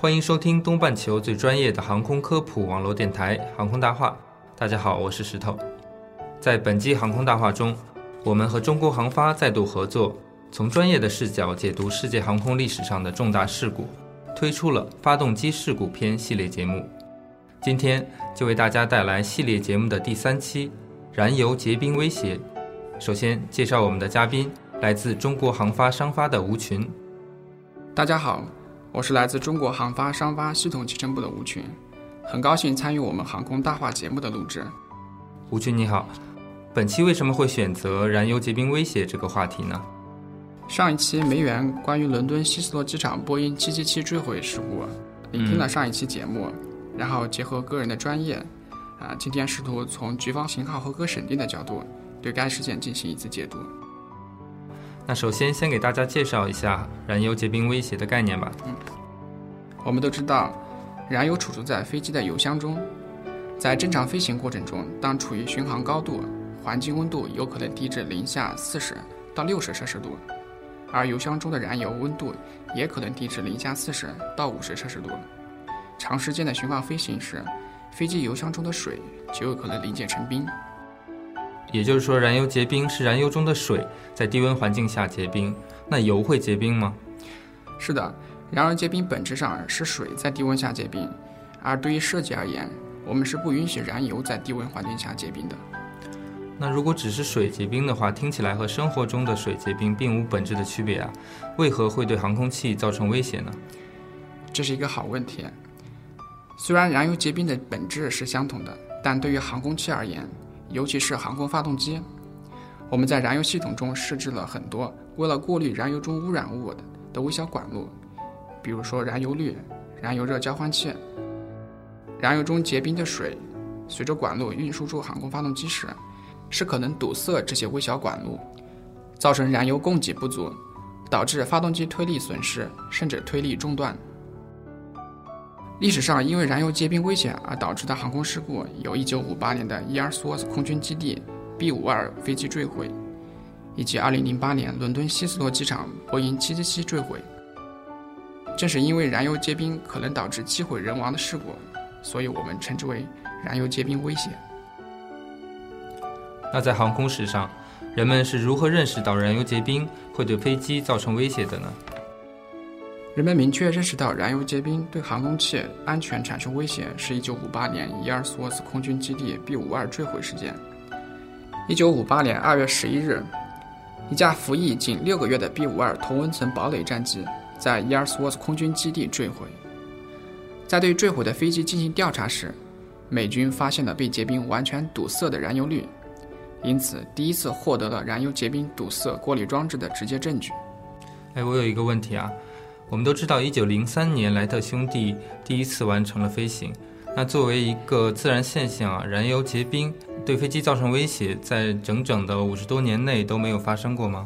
欢迎收听东半球最专业的航空科普网络电台《航空大话》。大家好，我是石头。在本期航空大话中，我们和中国航发再度合作，从专业的视角解读世界航空历史上的重大事故，推出了发动机事故篇系列节目。今天就为大家带来系列节目的第三期——燃油结冰威胁。首先介绍我们的嘉宾，来自中国航发商发的吴群。大家好，我是来自中国航发商发系统集成部的吴群，很高兴参与我们航空大话节目的录制。吴群你好，本期为什么会选择燃油结冰威胁这个话题呢？上一期梅园关于伦敦希斯罗机场波音777坠毁事故，聆听了上一期节目，然后结合个人的专业，啊，今天试图从局方型号合格审定的角度，对该事件进行一次解读。那首先先给大家介绍一下燃油结冰威胁的概念吧。嗯我们都知道，燃油储存在飞机的油箱中，在正常飞行过程中，当处于巡航高度，环境温度有可能低至零下四十到六十摄氏度，而油箱中的燃油温度也可能低至零下四十到五十摄氏度。长时间的巡航飞行时，飞机油箱中的水就有可能凝结成冰。也就是说，燃油结冰是燃油中的水在低温环境下结冰。那油会结冰吗？是的，燃油结冰本质上是水在低温下结冰，而对于设计而言，我们是不允许燃油在低温环境下结冰的。那如果只是水结冰的话，听起来和生活中的水结冰并无本质的区别啊，为何会对航空器造成威胁呢？这是一个好问题。虽然燃油结冰的本质是相同的，但对于航空器而言，尤其是航空发动机，我们在燃油系统中设置了很多为了过滤燃油中污染物的微小管路，比如说燃油滤、燃油热交换器。燃油中结冰的水随着管路运输出航空发动机时，是可能堵塞这些微小管路，造成燃油供给不足，导致发动机推力损失，甚至推力中断。历史上因为燃油结冰危险而导致的航空事故有1958年的伊尔斯沃斯空军基地 B-52 飞机坠毁，以及2008年伦敦希斯罗机场波音777坠毁。正是因为燃油结冰可能导致机毁人亡的事故，所以我们称之为燃油结冰威胁。那在航空史上，人们是如何认识到燃油结冰会对飞机造成威胁的呢？人们明确认识到燃油结冰对航空器安全产生威胁，是1958年伊尔斯沃斯空军基地 B-52 坠毁事件。1958年2月11日，一架服役仅六个月的 B-52 同温层堡垒战机在伊尔斯沃斯空军基地坠毁。在对坠毁的飞机进行调查时，美军发现了被结冰完全堵塞的燃油滤，因此第一次获得了燃油结冰堵塞过滤装置的直接证据。哎，我有一个问题啊，我们都知道，一九零三年莱特兄弟第一次完成了飞行。那作为一个自然现象啊，燃油结冰对飞机造成威胁，在整整的五十多年内都没有发生过吗？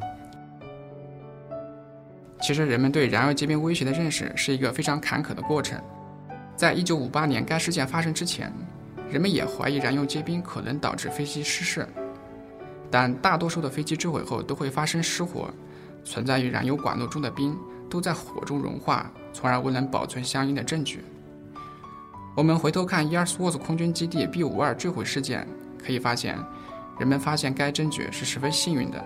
其实，人们对燃油结冰威胁的认识是一个非常坎坷的过程。在一九五八年该事件发生之前，人们也怀疑燃油结冰可能导致飞机失事，但大多数的飞机坠毁后都会发生失火，存在于燃油管路中的冰都在火中融化，从而未能保存相应的证据。我们回头看伊尔斯沃斯空军基地 B-52 坠毁事件，可以发现，人们发现该证据是十分幸运的，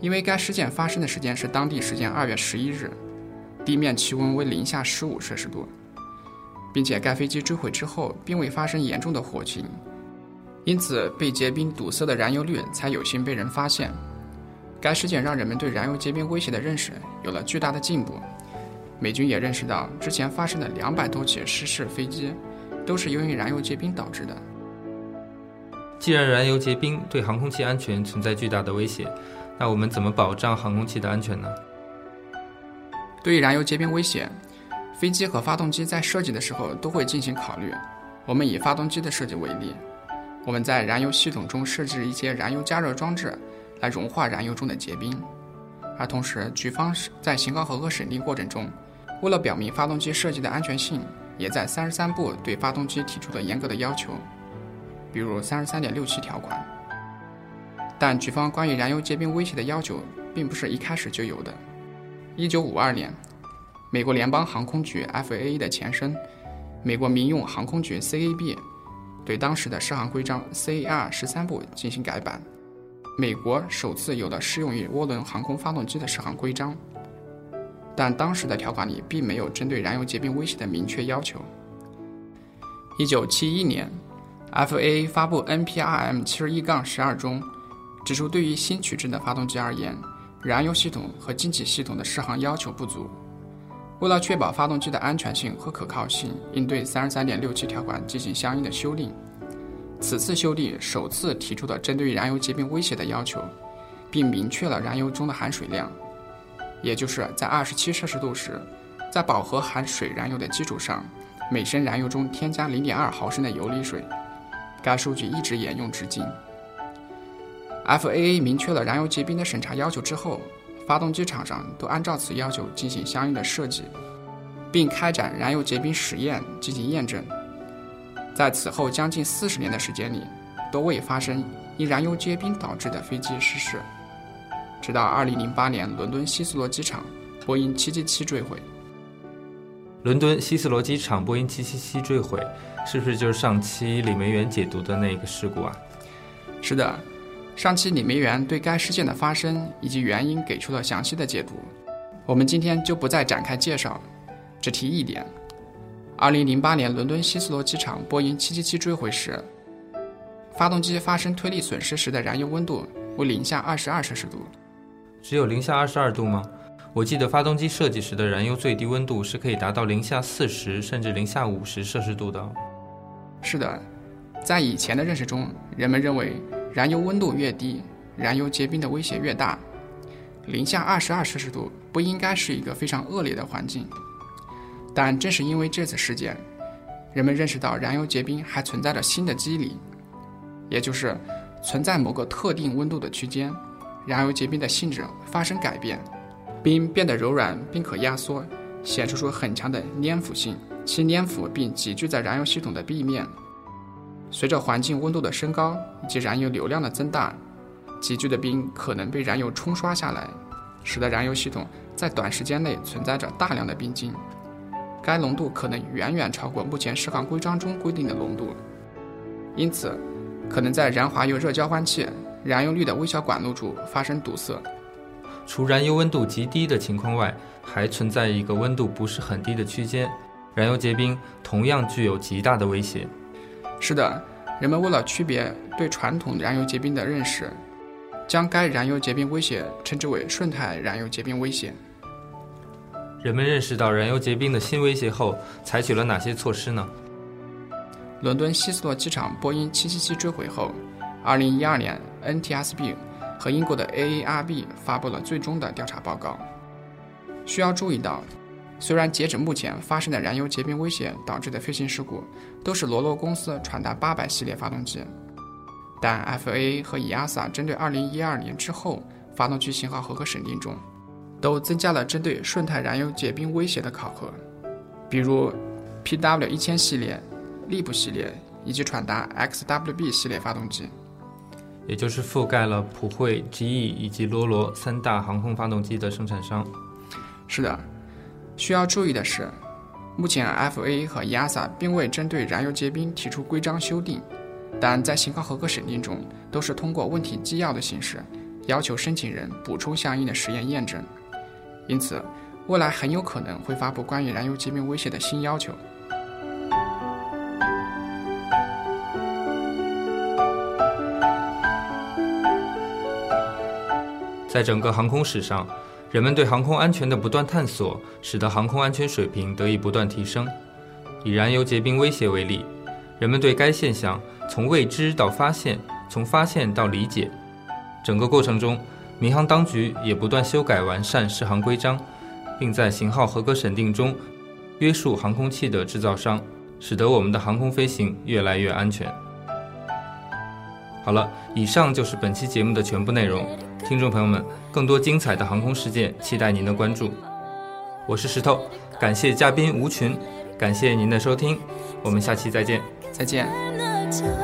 因为该事件发生的时间是当地时间二月十一日，地面气温为零下十五摄氏度，并且该飞机坠毁之后并未发生严重的火情，因此被结冰堵塞的燃油滤才有幸被人发现。该事件让人们对燃油结冰威胁的认识有了巨大的进步。美军也认识到，之前发生的两百多起失事飞机，都是由于燃油结冰导致的。既然燃油结冰对航空器安全存在巨大的威胁，那我们怎么保障航空器的安全呢？对于燃油结冰威胁，飞机和发动机在设计的时候都会进行考虑。我们以发动机的设计为例，我们在燃油系统中设置一些燃油加热装置，来融化燃油中的结冰。而同时，局方在型号合格审定过程中，为了表明发动机设计的安全性，也在三十三部对发动机提出了严格的要求，比如三十三点六七条款。但局方关于燃油结冰威胁的要求，并不是一开始就有的。一九五二年，美国联邦航空局 （FAA） 的前身，美国民用航空局 （CAB） 对当时的适航规章 CAR 十三部进行改版，美国首次有了适用于涡轮航空发动机的适航规章。但当时的条款里并没有针对燃油结冰威胁的明确要求。一九七一年，FAA 发布 NPRM 七十一杠十二中。指出，对于新取证的发动机而言，燃油系统和进气系统的适航要求不足。为了确保发动机的安全性和可靠性，应对三十三点六七条款进行相应的修订。此次修订首次提出了针对燃油结冰威胁的要求，并明确了燃油中的含水量，也就是在二十七摄氏度时，在饱和含水燃油的基础上，每升燃油中添加零点二毫升的游离水。该数据一直沿用至今。FAA 明确了燃油结冰的审查要求之后，发动机厂商都按照此要求进行相应的设计，并开展燃油结冰实验进行验证。在此后将近四十年的时间里，都未发生因燃油结冰导致的飞机失事。直到2008年伦敦希斯罗机场波音777坠毁。伦敦希斯罗机场波音777坠毁，是不是就是上期李梅园解读的那个事故啊？是的。上期李梅园对该事件的发生以及原因给出了详细的解读，我们今天就不再展开介绍，只提一点：二零零八年伦敦希斯罗机场波音七七七坠毁时，发动机发生推力损失时的燃油温度为零下二十二摄氏度。只有零下二十二度吗？我记得发动机设计时的燃油最低温度是可以达到零下四十甚至零下五十摄氏度的。是的，在以前的认识中，人们认为。燃油温度越低，燃油结冰的威胁越大。零下二十二摄氏度不应该是一个非常恶劣的环境，但正是因为这次事件，人们认识到燃油结冰还存在着新的机理，也就是存在某个特定温度的区间，燃油结冰的性质发生改变，冰变得柔软并可压缩，显示出很强的粘附性，其粘附并集聚在燃油系统的壁面。随着环境温度的升高以及燃油流量的增大，集聚的冰可能被燃油冲刷下来，使得燃油系统在短时间内存在着大量的冰晶。该浓度可能远远超过目前适航规章中规定的浓度，因此可能在燃滑油热交换器、燃油滤的微小管路处发生堵塞。除燃油温度极低的情况外，还存在一个温度不是很低的区间，燃油结冰同样具有极大的威胁。是的，人们为了区别对传统燃油结冰的认识，将该燃油结冰威胁称之为顺态燃油结冰威胁。人们认识到燃油结冰的新威胁后，采取了哪些措施呢？伦敦希斯罗机场波音777坠毁后，2012年 NTSB 和英国的 AARB 发布了最终的调查报告。需要注意到。虽然截止目前发生的燃油结冰威胁导致的飞行事故都是罗罗公司传达800系列发动机，但 FAA 和 EASA 针对2012年之后发动机型号合格审定中，都增加了针对顺态燃油结冰威胁的考核，比如 PW1000 系列、利普系列以及传达 XWB 系列发动机，也就是覆盖了普惠、GE 以及罗罗三大航空发动机的生产商。是的。需要注意的是，目前 FAA 和 EASA 并未针对燃油结冰提出规章修订，但在型号合格审定中都是通过问题纪要的形式要求申请人补充相应的实验验证，因此未来很有可能会发布关于燃油结冰威胁的新要求。在整个航空史上。人们对航空安全的不断探索，使得航空安全水平得以不断提升。以燃油结冰威胁为例，人们对该现象从未知到发现，从发现到理解，整个过程中，民航当局也不断修改完善适航规章，并在型号合格审定中约束航空器的制造商，使得我们的航空飞行越来越安全。好了，以上就是本期节目的全部内容。听众朋友们，更多精彩的航空事件，期待您的关注。我是石头，感谢嘉宾吴群，感谢您的收听，我们下期再见。再见。